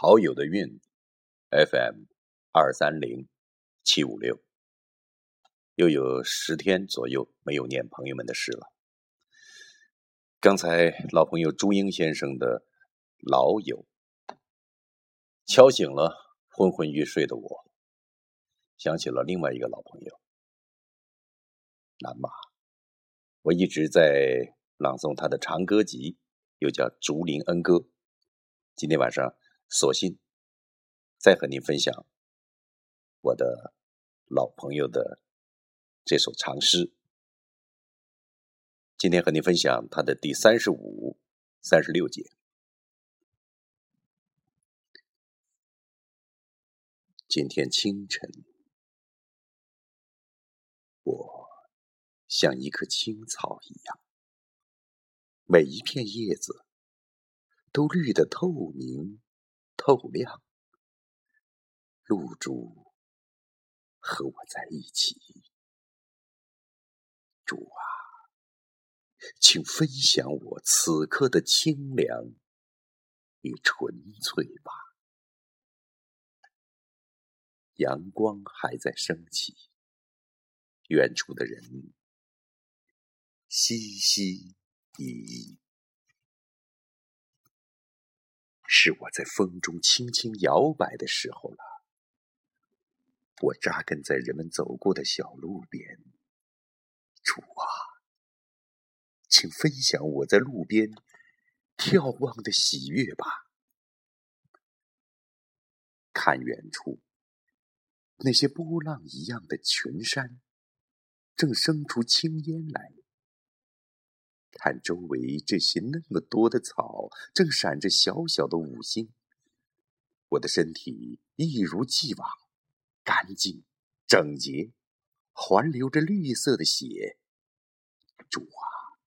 好友的运，FM 二三零七五六，又有十天左右没有念朋友们的诗了。刚才老朋友朱英先生的老友敲醒了昏昏欲睡的我，想起了另外一个老朋友南马。我一直在朗诵他的长歌集，又叫《竹林恩歌》。今天晚上。索性再和您分享我的老朋友的这首长诗。今天和您分享他的第三十五、三十六节。今天清晨，我像一棵青草一样，每一片叶子都绿得透明。透亮，露珠和我在一起。主啊，请分享我此刻的清凉与纯粹吧。阳光还在升起，远处的人嘻嘻咿是我在风中轻轻摇摆的时候了。我扎根在人们走过的小路边，主啊，请分享我在路边眺望的喜悦吧。看远处，那些波浪一样的群山，正生出青烟来。看周围这些那么多的草，正闪着小小的五星。我的身体一如既往干净整洁，环流着绿色的血。主啊，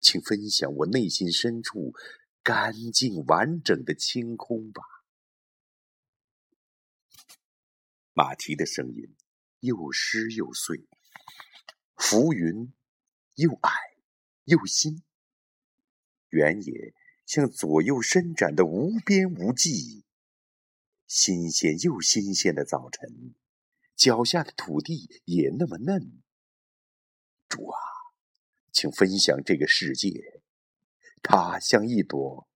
请分享我内心深处干净完整的清空吧。马蹄的声音又湿又碎，浮云又矮。又新，原野像左右伸展的无边无际，新鲜又新鲜的早晨，脚下的土地也那么嫩。主啊，请分享这个世界，它像一朵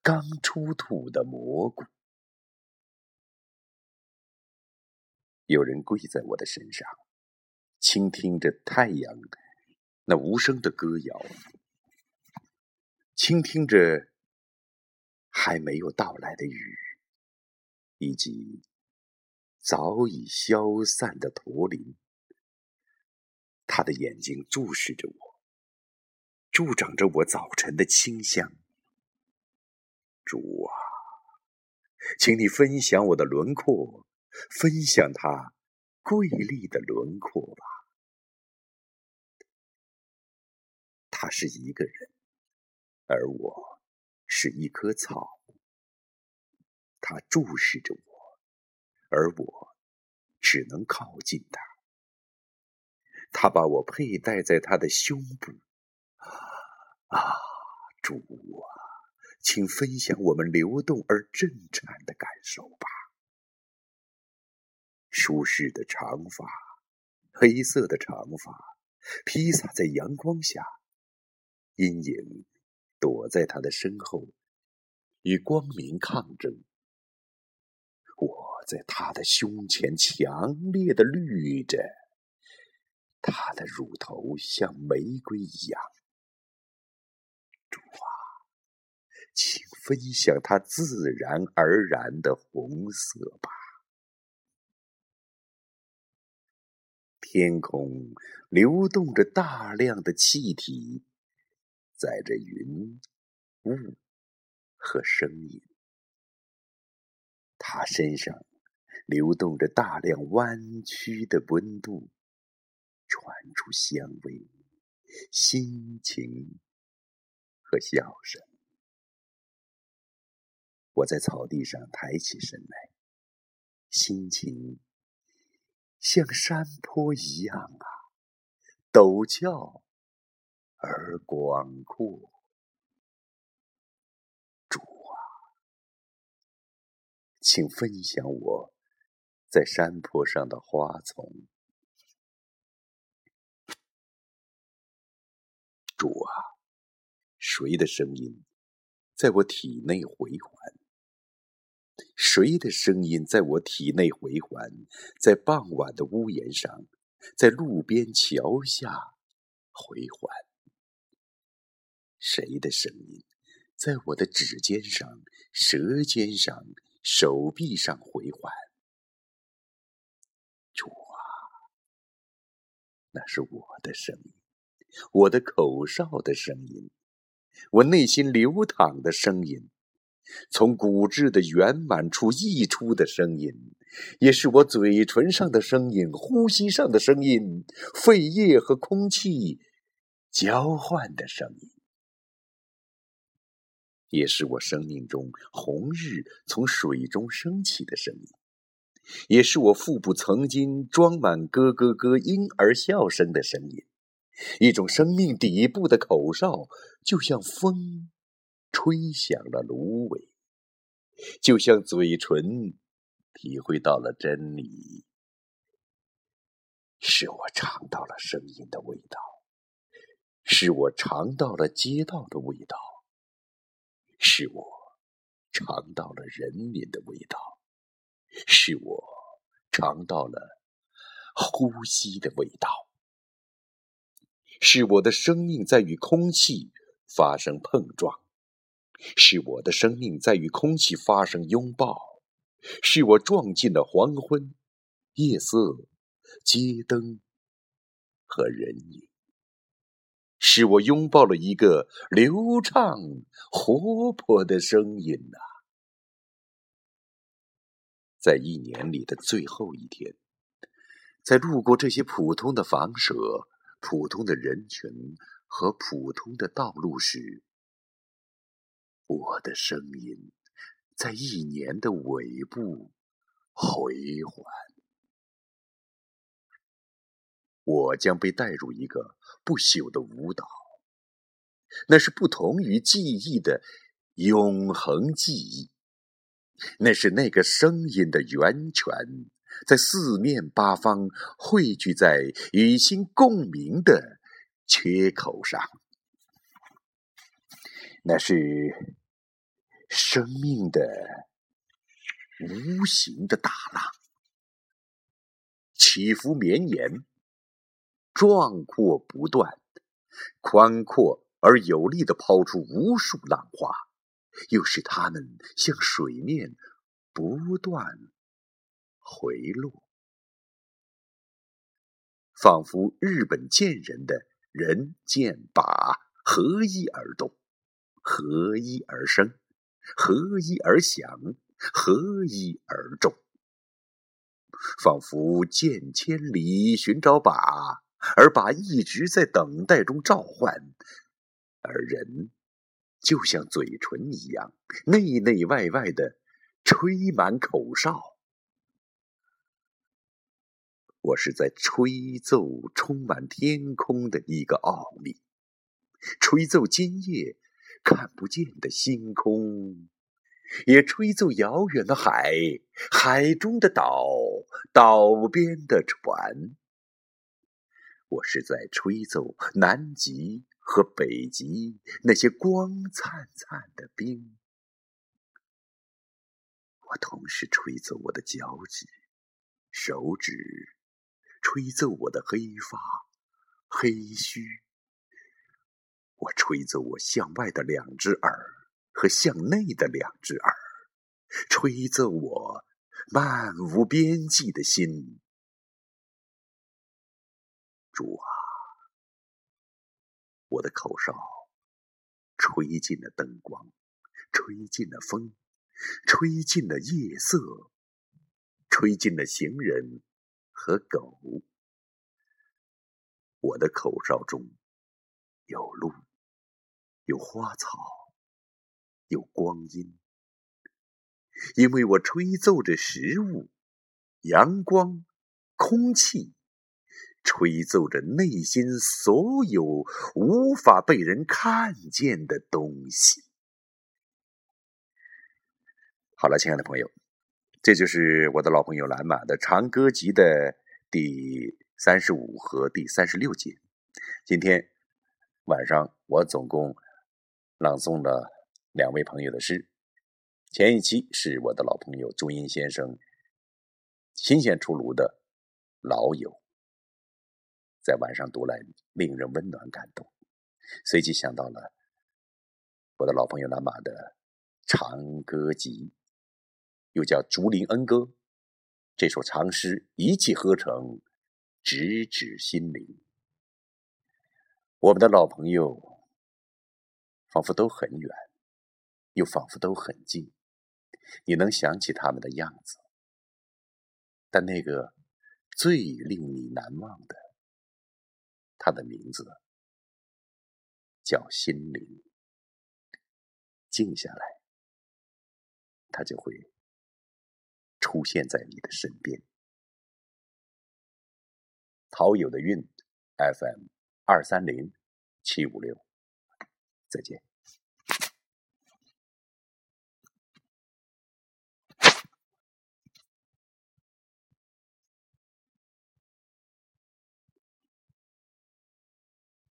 刚出土的蘑菇。有人跪在我的身上，倾听着太阳。那无声的歌谣，倾听着还没有到来的雨，以及早已消散的驼铃。他的眼睛注视着我，助长着我早晨的清香。主啊，请你分享我的轮廓，分享他瑰丽的轮廓吧。他是一个人，而我是一棵草。他注视着我，而我只能靠近他。他把我佩戴在他的胸部。啊，主啊，请分享我们流动而震颤的感受吧。舒适的长发，黑色的长发，披洒在阳光下。阴影躲在他的身后，与光明抗争。我在他的胸前强烈的绿着，他的乳头像玫瑰一样。主啊，请分享他自然而然的红色吧。天空流动着大量的气体。载着云、雾和声音，他身上流动着大量弯曲的温度，传出香味、心情和笑声。我在草地上抬起身来，心情像山坡一样啊，陡峭。而广阔，主啊，请分享我在山坡上的花丛。主啊，谁的声音在我体内回环？谁的声音在我体内回环？在傍晚的屋檐上，在路边桥下回环？谁的声音在我的指尖上、舌尖上、手臂上回环？主啊，那是我的声音，我的口哨的声音，我内心流淌的声音。从骨质的圆满处溢出的声音，也是我嘴唇上的声音、呼吸上的声音、肺液和空气交换的声音，也是我生命中红日从水中升起的声音，也是我腹部曾经装满咯咯咯婴儿笑声的声音。一种生命底部的口哨，就像风。吹响了芦苇，就像嘴唇体会到了真理，使我尝到了声音的味道，使我尝到了街道的味道，使我尝到了人民的味道，使我尝到了呼吸的味道，使我的生命在与空气发生碰撞。是我的生命在与空气发生拥抱，是我撞进了黄昏、夜色、街灯和人影，是我拥抱了一个流畅、活泼的声音呐！在一年里的最后一天，在路过这些普通的房舍、普通的人群和普通的道路时，我的声音在一年的尾部回环，我将被带入一个不朽的舞蹈，那是不同于记忆的永恒记忆，那是那个声音的源泉，在四面八方汇聚在与心共鸣的缺口上，那是。生命的无形的大浪，起伏绵延，壮阔不断，宽阔而有力的抛出无数浪花，又使它们向水面不断回落，仿佛日本剑人的人剑把合一而动，合一而生。合一而响，合一而重，仿佛剑千里寻找把，而把一直在等待中召唤，而人就像嘴唇一样，内内外外的吹满口哨。我是在吹奏充满天空的一个奥秘，吹奏今夜。看不见的星空，也吹奏遥远的海，海中的岛，岛边的船。我是在吹奏南极和北极那些光灿灿的冰。我同时吹奏我的脚趾、手指，吹奏我的黑发、黑须。我吹奏我向外的两只耳和向内的两只耳，吹奏我漫无边际的心。主啊，我的口哨吹进了灯光，吹进了风，吹进了夜色，吹进了行人和狗。我的口哨中有路。有花草，有光阴，因为我吹奏着食物、阳光、空气，吹奏着内心所有无法被人看见的东西。好了，亲爱的朋友，这就是我的老朋友蓝马的长歌集的第三十五和第三十六节。今天晚上我总共朗诵了两位朋友的诗。前一期是我的老朋友朱茵先生新鲜出炉的老友，在晚上读来令人温暖感动。随即想到了我的老朋友蓝马的长歌集。又叫《竹林恩歌》，这首长诗一气呵成，直指心灵。我们的老朋友，仿佛都很远，又仿佛都很近。你能想起他们的样子，但那个最令你难忘的，他的名字叫心灵。静下来，他就会。出现在你的身边。陶友的韵，FM 二三零七五六，再见。